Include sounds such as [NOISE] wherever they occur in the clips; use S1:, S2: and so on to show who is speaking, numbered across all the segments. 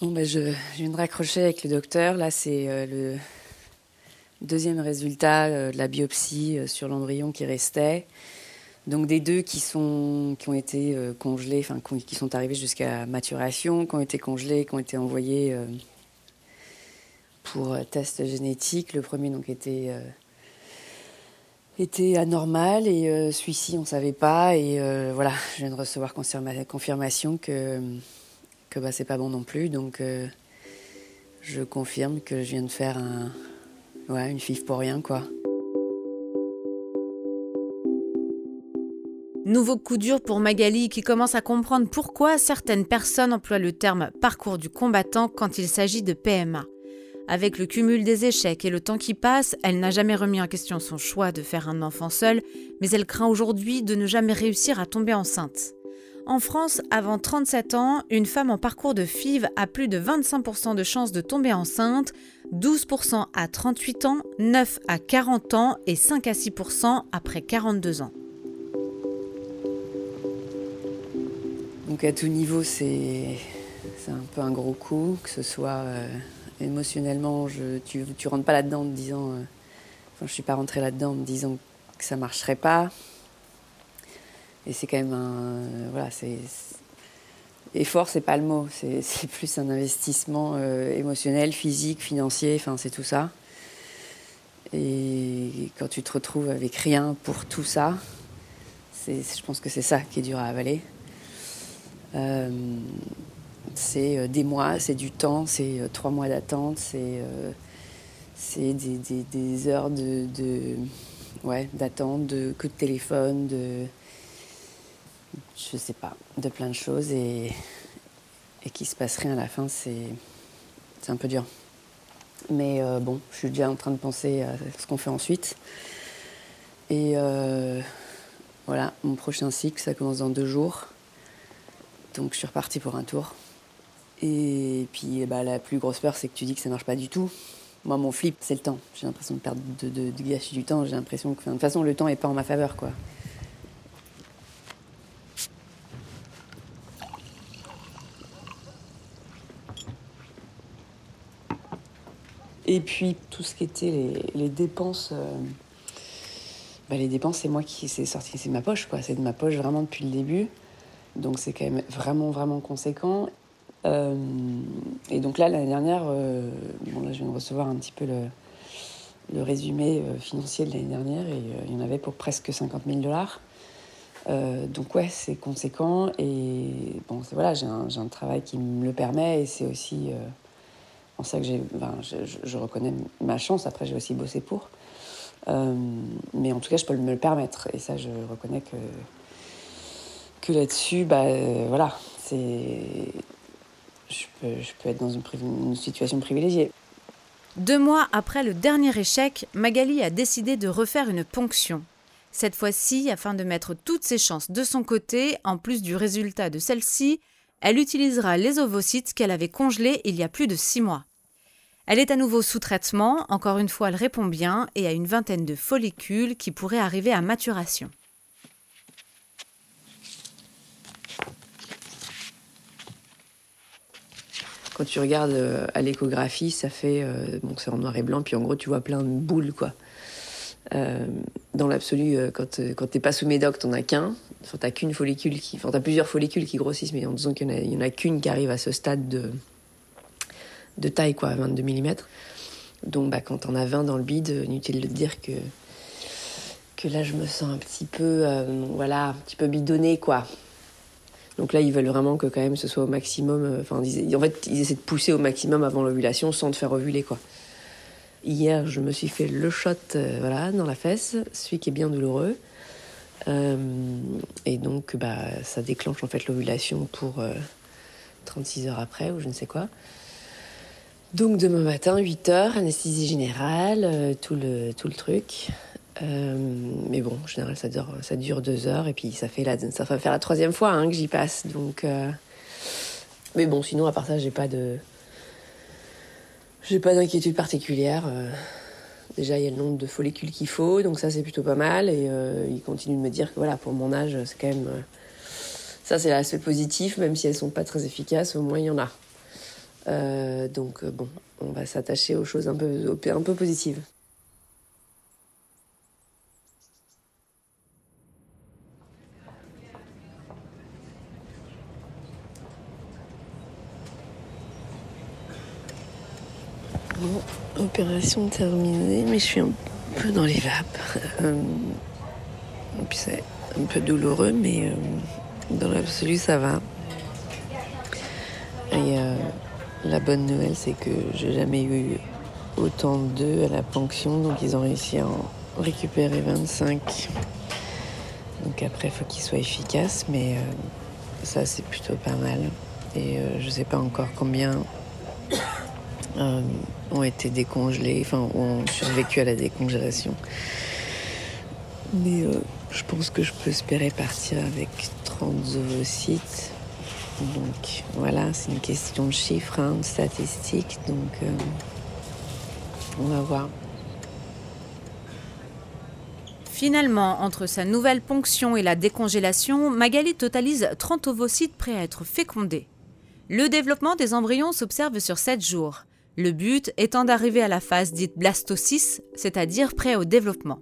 S1: Bon, ben je, viens de raccrocher avec le docteur. Là, c'est le deuxième résultat de la biopsie sur l'embryon qui restait. Donc des deux qui, sont, qui ont été congelés, enfin qui sont arrivés jusqu'à maturation, qui ont été congelés, qui ont été envoyés pour test génétique. Le premier donc était était anormal et euh, celui-ci on savait pas et euh, voilà je viens de recevoir confirmation que que bah c'est pas bon non plus donc euh, je confirme que je viens de faire un une fif pour rien quoi.
S2: Nouveau coup dur pour Magali qui commence à comprendre pourquoi certaines personnes emploient le terme parcours du combattant quand il s'agit de PMA. Avec le cumul des échecs et le temps qui passe, elle n'a jamais remis en question son choix de faire un enfant seul, mais elle craint aujourd'hui de ne jamais réussir à tomber enceinte. En France, avant 37 ans, une femme en parcours de FIV a plus de 25% de chances de tomber enceinte, 12% à 38 ans, 9 à 40 ans et 5 à 6% après 42 ans.
S1: Donc à tout niveau, c'est un peu un gros coup, que ce soit euh, émotionnellement, tu, tu rentres pas là-dedans en disant. Euh, enfin, je suis pas rentrée là-dedans en me disant que ça marcherait pas. Et c'est quand même un. voilà, c'est. Effort, c'est pas le mot. [LAUGHS] C'est plus un investissement euh, émotionnel, physique, financier, enfin, c'est tout ça. Et quand tu te retrouves avec rien pour tout ça, je pense que c'est ça qui est dur à avaler. Euh, c'est euh, des mois, c'est du temps, c'est trois mois d'attente, c'est euh, des, heures de, ouais, d'attente, de coups de téléphone, de je sais pas, de plein de choses et, et qu'il se passe rien à la fin, c'est un peu dur. Mais bon, je suis déjà en train de penser à ce qu'on fait ensuite. Et voilà, mon prochain cycle, ça commence dans deux jours. Donc je suis repartie pour un tour. Et puis bah, la plus grosse peur, c'est que tu dis que ça marche pas du tout. Moi, mon flip, c'est le temps. J'ai l'impression de perdre de gâcher du temps. J'ai l'impression que, de toute façon, le temps est pas en ma faveur, quoi. Et puis tout ce qui était les, dépenses, euh, bah, les dépenses, c'est moi qui c'est sorti, c'est ma poche, quoi. C'est de ma poche vraiment depuis le début. Donc c'est quand même vraiment vraiment conséquent. Euh, et donc là, l'année dernière, euh, bon, là, je viens de recevoir un petit peu le, le résumé financier de l'année dernière et il y en avait pour presque 50 000 dollars. donc ouais, c'est conséquent et bon, voilà, j'ai un, travail qui me le permet et c'est aussi en ça que j'ai, je, reconnais ma chance. Après, j'ai aussi bossé pour, mais en tout cas, je peux me le permettre et ça, je reconnais que là-dessus, bah voilà, c'est je peux, être dans une, situation privilégiée.
S2: Deux mois après le dernier échec, Magali a décidé de refaire une ponction. Cette fois-ci, afin de mettre toutes ses chances de son côté, en plus du résultat de celle-ci, elle utilisera les ovocytes qu'elle avait congelés il y a plus de six mois. Elle est à nouveau sous traitement, encore une fois elle répond bien et a une vingtaine de follicules qui pourraient arriver à maturation.
S1: quand tu regardes euh, à l'échographie, ça fait. Euh, bon, c'est en noir et blanc, puis en gros, tu vois plein de boules, quoi. Euh, dans l'absolu, quand, quand t'es pas sous médoc, t'en as qu'un. Enfin, t'as qu'une follicule qui. Enfin, t'as plusieurs follicules qui grossissent, mais en disant qu'il y en a, qu'une qui arrive à ce stade de, de taille, quoi, 22 mm. Donc, bah, quand t'en as 20 dans le bide, inutile de dire que, que là, je me sens un petit peu, voilà, un petit peu bidonné, quoi. Donc là, ils veulent vraiment que quand même ce soit au maximum. Euh, enfin, en fait, ils essaient de pousser au maximum avant l'ovulation sans te faire ovuler, quoi. Hier, je me suis fait le shot, euh, voilà, dans la fesse, celui qui est bien douloureux. Euh, et donc, bah, ça déclenche en fait l'ovulation pour 36 heures après ou je ne sais quoi. Donc demain matin, 8 heures, anesthésie générale, tout, le, tout le truc. Euh, mais bon, en général, ça dure, ça dure deux heures et puis ça fait la, ça va faire la troisième fois hein, que j'y passe. Donc, euh, mais bon, sinon à part ça, j'ai pas de, j'ai pas d'inquiétude particulière. Euh, déjà, il y a le nombre de follicules qu'il faut, donc ça c'est plutôt pas mal. Et il continue de me dire que voilà, pour mon âge, c'est quand même, ça c'est l'aspect positif, même si elles sont pas très efficaces, au moins il y en a.
S3: donc bon, on va s'attacher aux choses un peu, un peu positives. Bon, opération terminée, mais je suis un peu dans les vapes. Euh, puis c'est un peu douloureux, mais euh, dans l'absolu, ça va. Et euh, la bonne nouvelle, c'est que j'ai jamais eu autant d'œufs à la ponction, donc ils ont réussi à en récupérer 25. Donc après, il faut qu'ils soient efficaces, mais ça, c'est plutôt pas mal. Et je sais pas encore combien euh, ont été décongelés, enfin ont survécu à la décongélation. Mais euh, je pense que je peux espérer partir avec 30 ovocytes. Donc voilà, c'est une question de chiffres, hein, de statistiques. Donc euh, on va voir.
S2: Finalement, entre sa nouvelle ponction et la décongélation, Magali totalise 30 ovocytes prêts à être fécondés. Le développement des embryons s'observe sur 7 jours. Le but étant d'arriver à la phase dite blastocyste, c'est-à-dire prêt au développement.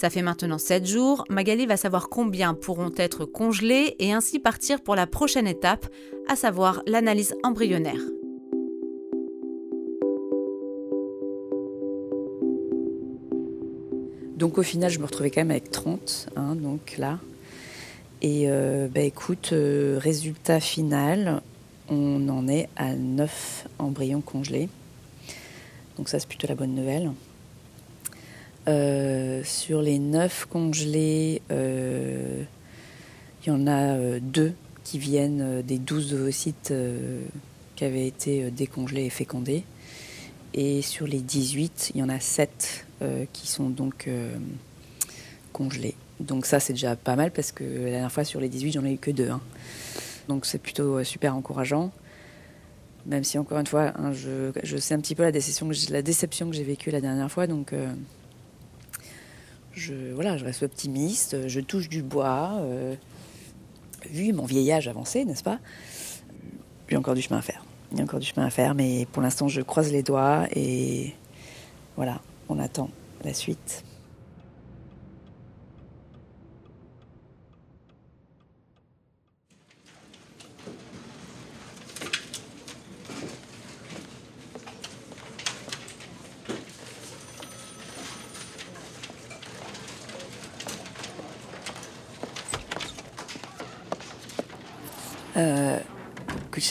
S2: Ça fait maintenant 7 jours, Magali va savoir combien pourront être congelés et ainsi partir pour la prochaine étape, à savoir l'analyse embryonnaire.
S1: Donc au final, je me retrouvais quand même avec 30, hein, donc là. Et euh, bah, écoute, euh, résultat final, on en est à 9 embryons congelés. Donc ça, c'est plutôt la bonne nouvelle. Euh, sur les 9 congelés, euh, il y en a 2 euh, qui viennent des 12 ovocytes qui avaient été décongelés et fécondés. Et sur les 18, il y en a 7 qui sont donc congelés. Donc ça, c'est déjà pas mal parce que la dernière fois, sur les 18, j'en ai eu que 2. Donc c'est plutôt super encourageant. Même si encore une fois, hein, je, sais un petit peu la déception, que j'ai vécue la dernière fois. Donc je, voilà, reste optimiste, je touche du bois. Euh, vu mon vieillage avancé, n'est-ce pas? J'ai encore du chemin à faire. Il y a encore du chemin à faire, mais pour l'instant, je croise les doigts et voilà, on attend la suite.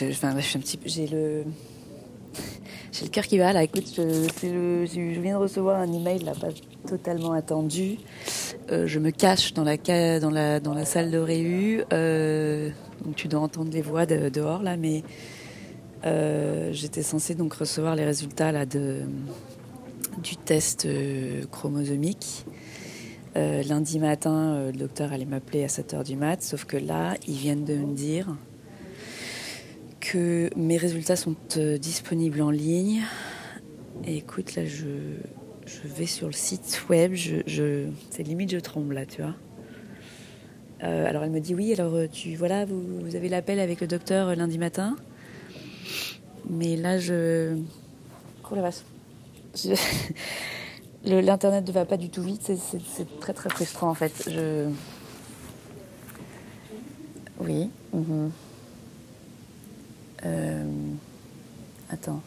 S1: Je, un petit j'ai le, j'ai le cœur qui va là. Écoute, je, viens de recevoir un email là, pas totalement attendu. Euh, je me cache dans la, salle de réu. Euh, donc tu dois entendre les voix de, dehors là, mais euh, j'étais censée donc recevoir les résultats là de du test chromosomique. Lundi matin, le docteur allait m'appeler à 7h du mat, sauf que là, ils viennent de me dire que mes résultats sont euh, disponibles en ligne. Écoute, là, je, je vais sur le site web. Je, c'est limite, je tremble là, tu vois. Euh, alors elle me dit oui. Alors euh, tu voilà, vous, vous avez l'appel avec le docteur lundi matin. Mais là, je oh la vache. [LAUGHS] L'internet ne va pas du tout vite. C'est très très frustrant en fait. Je oui. Mhm. Euh, attends.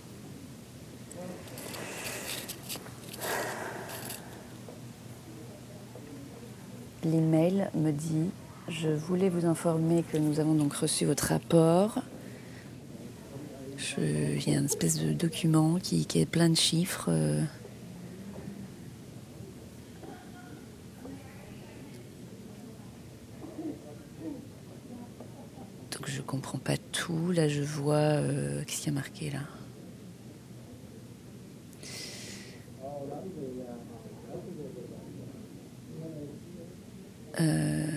S1: L'email me dit Je voulais vous informer que nous avons donc reçu votre rapport. il y a une espèce de document qui, est plein de chiffres. Euh, comprends pas tout. Là, je vois. Euh, qu'est-ce qu'il y a marqué là? Euh,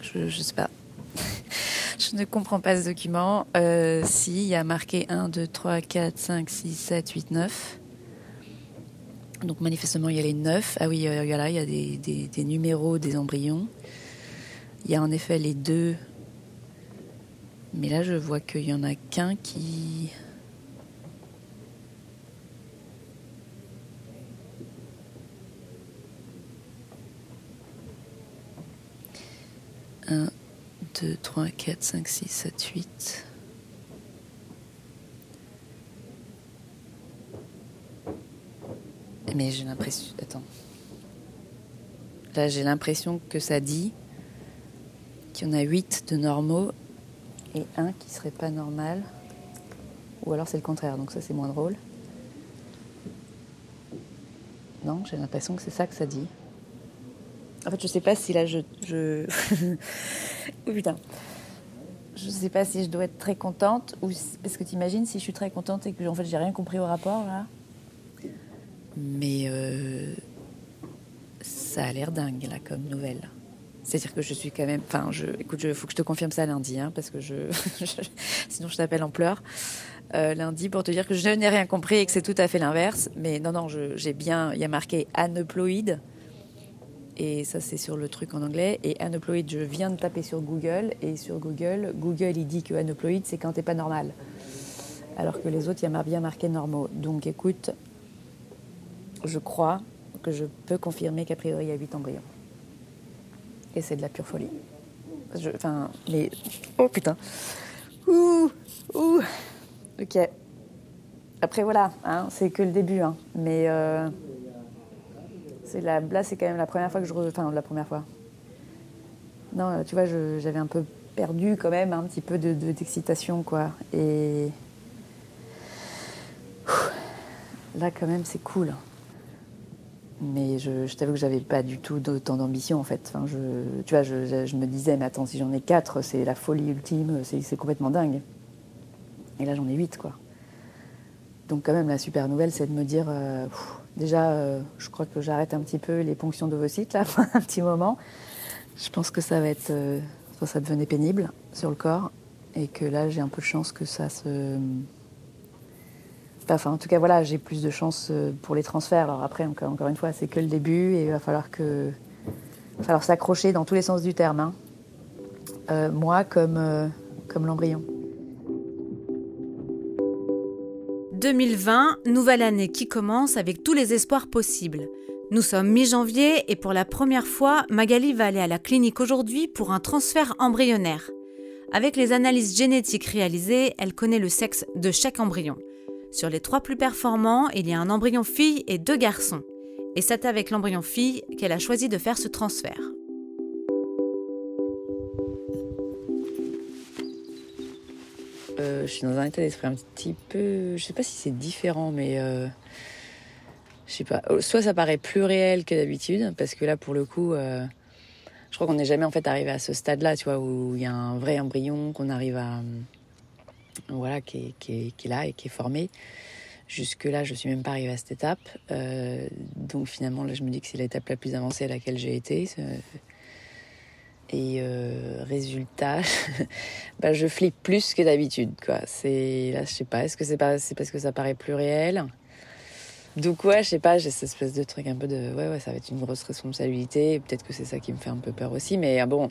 S1: je, ne sais pas. [LAUGHS] je ne comprends pas ce document. Euh, si, il y a marqué 1, 2, 3, 4, 5, 6, 7, 8, 9. Donc manifestement, il y a les 9. Ah oui, a, il y a des, des numéros des embryons. Il y a en effet les deux
S4: Mais là, je vois qu'il y en a qu'un qui. Un, deux, trois, quatre, cinq, six, sept, huit. Mais j'ai l'impression. Attends. Là, j'ai l'impression que ça dit qu'il y en a 8 de normaux et un qui serait pas normal. Ou alors c'est le contraire, donc ça c'est moins drôle. Non, j'ai l'impression que c'est ça que ça dit. En fait, je sais pas si là je. je... [LAUGHS] oh putain. Je sais pas si je dois être très contente ou parce que t'imagines si je suis très contente et que en fait j'ai rien compris au rapport là. Mais euh, ça a l'air dingue là comme nouvelle. C'est-à-dire que je suis quand même. Enfin, je, écoute, il faut que je te confirme ça lundi, hein, parce que [LAUGHS] sinon je t'appelle en pleurs. Euh, lundi pour te dire que je n'ai rien compris et que c'est tout à fait l'inverse. Mais non, non, j'ai bien. Il y a marqué aneuploïde. Et ça, c'est sur le truc en anglais. Et aneuploïde, je viens de taper sur Google. Et sur Google, Google, il dit que aneuploïde, c'est quand t'es pas normal. Alors que les autres, il y a bien marqué normaux. Donc écoute, je crois que je peux confirmer qu'a priori, il y a 8 embryons. Et c'est de la pure folie. enfin, les. Oh putain. Ouh, ouh. Ok. Après, voilà, hein, c'est que le début. Hein. Mais euh, là, c'est quand même la première fois que je. Enfin, la première fois. Non, tu vois, j'avais un peu perdu quand même un petit peu d'excitation, de, quoi. Et. Là, quand même, c'est cool. Mais je, t'avoue que j'avais pas du tout d'autant d'ambition en fait. Tu vois, je, je, me disais, mais attends, si j'en ai quatre, c'est la folie ultime, c'est complètement dingue. Et là, j'en ai huit, quoi. Donc, quand même, la super nouvelle, c'est de me dire, euh, déjà, euh, je crois que j'arrête un petit peu les ponctions d'ovocytes, là, [LAUGHS] un petit moment. Je pense que ça va être. Euh, ça devenait pénible sur le corps. Et que là, j'ai un peu de chance que ça se Enfin, en tout cas, voilà, j'ai plus de chance euh, pour les transferts. Alors après, encore, une fois, c'est que le début et il va falloir que, va falloir s'accrocher dans tous les sens du terme. Hein. Euh, moi, comme, euh, comme l'embryon.
S2: 2020, nouvelle année qui commence avec tous les espoirs possibles. Nous sommes mi-janvier et pour la première fois, Magali va aller à la clinique aujourd'hui pour un transfert embryonnaire. Avec les analyses génétiques réalisées, elle connaît le sexe de chaque embryon. Sur les trois plus performants, il y a un embryon fille et deux garçons. Et c'est avec l'embryon fille qu'elle a choisi de faire ce transfert.
S1: Euh, je suis dans un état d'esprit un petit peu. Je sais pas si c'est différent, mais. Euh, je sais pas. Soit ça paraît plus réel que d'habitude, parce que là, pour le coup. Euh, je crois qu'on n'est jamais en fait arrivé à ce stade-là, tu vois, où il y a un vrai embryon, qu'on arrive à, voilà, qui est, là et qui est formé. Jusque-là, je suis même pas arrivée à cette étape. Euh, donc finalement, là, je me dis que c'est l'étape la plus avancée à laquelle j'ai été. Et euh, résultat, [LAUGHS] bah, je flippe plus que d'habitude. C'est, là, je sais pas, est-ce que c'est, c'est parce que ça paraît plus réel? Donc ouais, je sais pas, j'ai cette espèce de truc un peu de... Ouais, ouais, ça va être une grosse responsabilité. Peut-être que c'est ça qui me fait un peu peur aussi. Mais ah bon,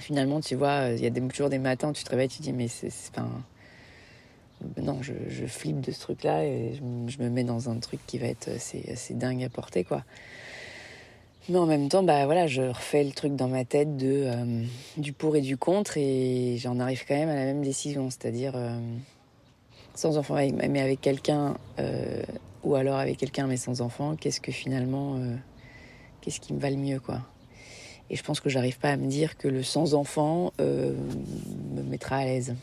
S1: finalement, tu vois, il y a des, toujours des matins où tu te réveilles, tu te dis, mais c'est. Enfin, non, je, flippe de ce truc-là et je, me mets dans un truc qui va être assez, dingue à porter, quoi. Mais en même temps, bah voilà, je refais le truc dans ma tête de euh, du pour et du contre et j'en arrive quand même à la même décision, c'est-à-dire euh, sans enfant, mais avec quelqu'un euh, ou alors avec quelqu'un mais sans enfant, qu'est-ce que finalement, qu'est-ce qui me va le mieux, quoi. Et je pense que j'arrive pas à me dire que le sans enfant euh, me mettra à l'aise.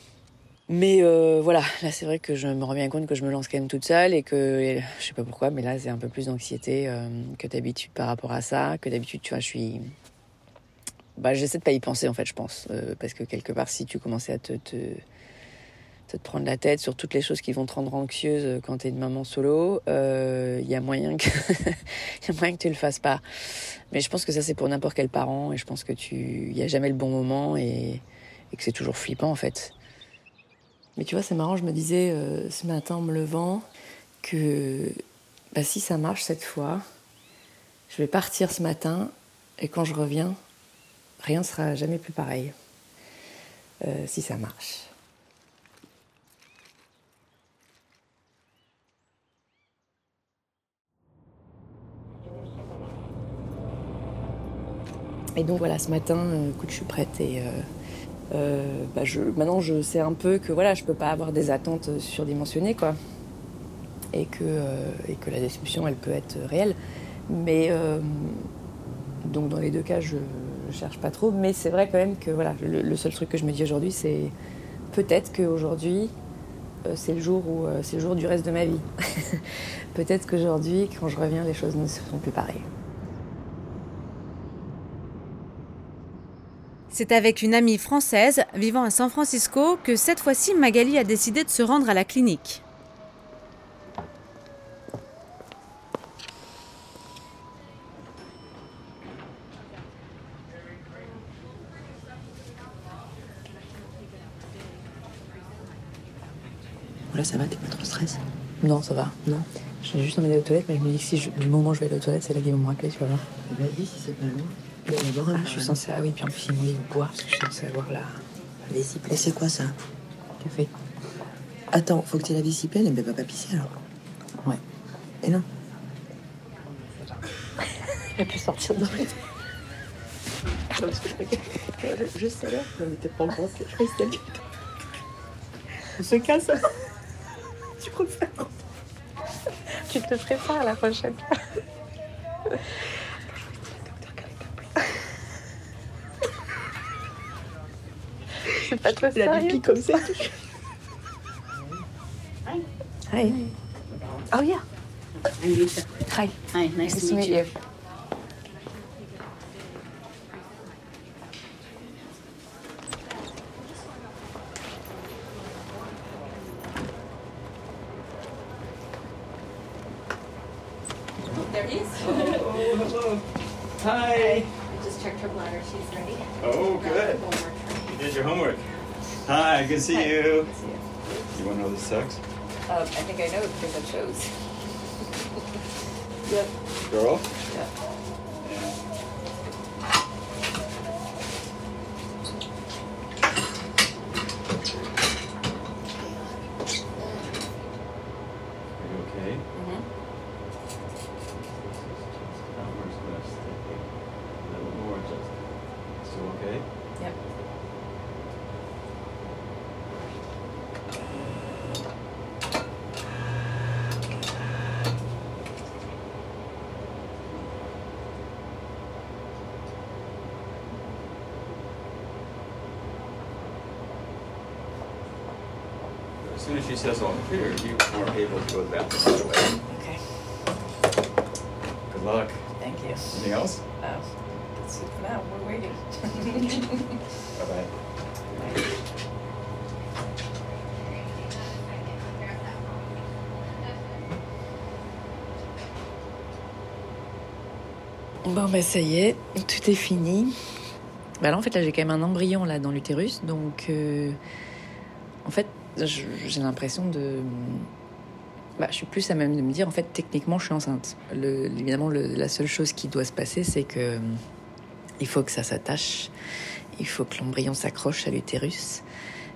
S1: Mais euh, voilà, là c'est vrai que je me rends bien compte que je me lance quand même toute seule et que je sais pas pourquoi, mais là c'est un peu plus d'anxiété euh, que d'habitude par rapport à ça. Que d'habitude, tu vois, je suis. Bah, j'essaie de pas y penser en fait, je pense. parce que quelque part, si tu commençais à te te prendre la tête sur toutes les choses qui vont te rendre anxieuse euh, quand tu es une maman solo, il euh, y, a moyen que [LAUGHS] y a moyen que tu le fasses pas. Mais je pense que ça, c'est pour n'importe quel parent. Et je pense que tu y a jamais le bon moment et, que c'est toujours flippant, en fait. Mais tu vois, c'est marrant, je me disais euh, ce matin en me levant que bah, si ça marche cette fois, je vais partir ce matin et quand je reviens, rien ne sera jamais plus pareil. si ça marche. Et donc voilà, ce matin, écoute, je suis prête et bah je, maintenant je sais un peu que voilà, je peux pas avoir des attentes surdimensionnées quoi et que, euh, et que la déception, elle peut être réelle. Mais euh, donc dans les deux cas, je ne cherche pas trop. Mais c'est vrai quand même que voilà, le, seul truc que je me dis aujourd'hui, c'est peut-être qu'aujourd'hui, euh, c'est le jour où c'est le jour du reste de ma vie. [LAUGHS] peut-être qu'aujourd'hui, quand je reviens, les choses ne seront plus pareilles.
S2: C'est avec une amie française vivant à San Francisco que cette fois-ci Magali a décidé de se rendre à la clinique.
S1: Là, ça va, t'es pas trop stress Non, ça va. Non. J'ai juste envie d'aller aux toilettes, mais je me dis que si je, le moment où je vais aller aux toilettes, c'est là qu'ils vont me rappeler, tu vas voir.
S5: Vas-y, si c'est pas loin.
S1: D'abord, je suis censée. Ah oui, puis en plus, ils boire parce que je suis censée avoir la,
S5: la vessie pleine. c'est quoi ça
S1: Café.
S5: Attends, faut que tu aies la vessie pleine, mais va pas pisser alors.
S1: Ouais.
S5: Et non [LAUGHS]
S1: Elle pu sortir de l'eau. Je sais là, on était pas en [LAUGHS] je crois que c'était On se casse. [LAUGHS] tu préfères Tu te prépares la prochaine fois. C'est pas trop
S5: La pipi comme ça.
S1: Hi. Oh yeah.
S5: I'm Lisa.
S1: Hi.
S5: Hi, nice, to meet, you.
S6: Think I know because of shows.
S1: Yep.
S7: Girl?
S1: Yeah.
S7: Yeah. As soon as she says all clear, you are able to go to the bathroom right away.
S1: Okay.
S7: Good luck.
S1: Thank you.
S7: Anything else?
S1: Uh, that's it for now. We're waiting. [LAUGHS]
S7: Bye bye.
S1: Bon bah ça y est, tout est fini. Bah là en fait là j'ai quand même un embryon là dans l'utérus, donc euh, en fait j'ai l'impression de, bah je suis plus à même de me dire en fait techniquement je suis enceinte. Évidemment la seule chose qui doit se passer c'est que euh, il faut que ça s'attache, il faut que l'embryon s'accroche à l'utérus.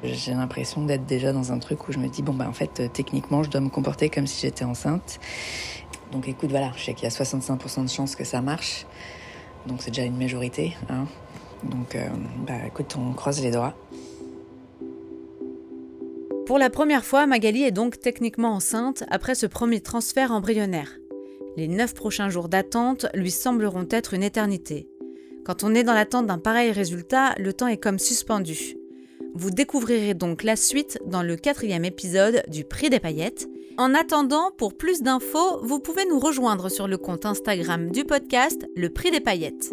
S1: J'ai l'impression d'être déjà dans un truc où je me dis bon bah en fait techniquement je dois me comporter comme si j'étais enceinte. Donc écoute, voilà, je sais qu'il y a 65% de chances que ça marche. Donc c'est déjà une majorité. Hein. Donc euh, bah écoute, on croise les doigts.
S2: Pour la première fois, Magali est donc techniquement enceinte après ce premier transfert embryonnaire. Les neuf prochains jours d'attente lui sembleront être une éternité. Quand on est dans l'attente d'un pareil résultat, le temps est comme suspendu. Vous découvrirez donc la suite dans le quatrième épisode du Prix des paillettes. En attendant, pour plus d'infos, vous pouvez nous rejoindre sur le compte Instagram du podcast Le Prix des paillettes.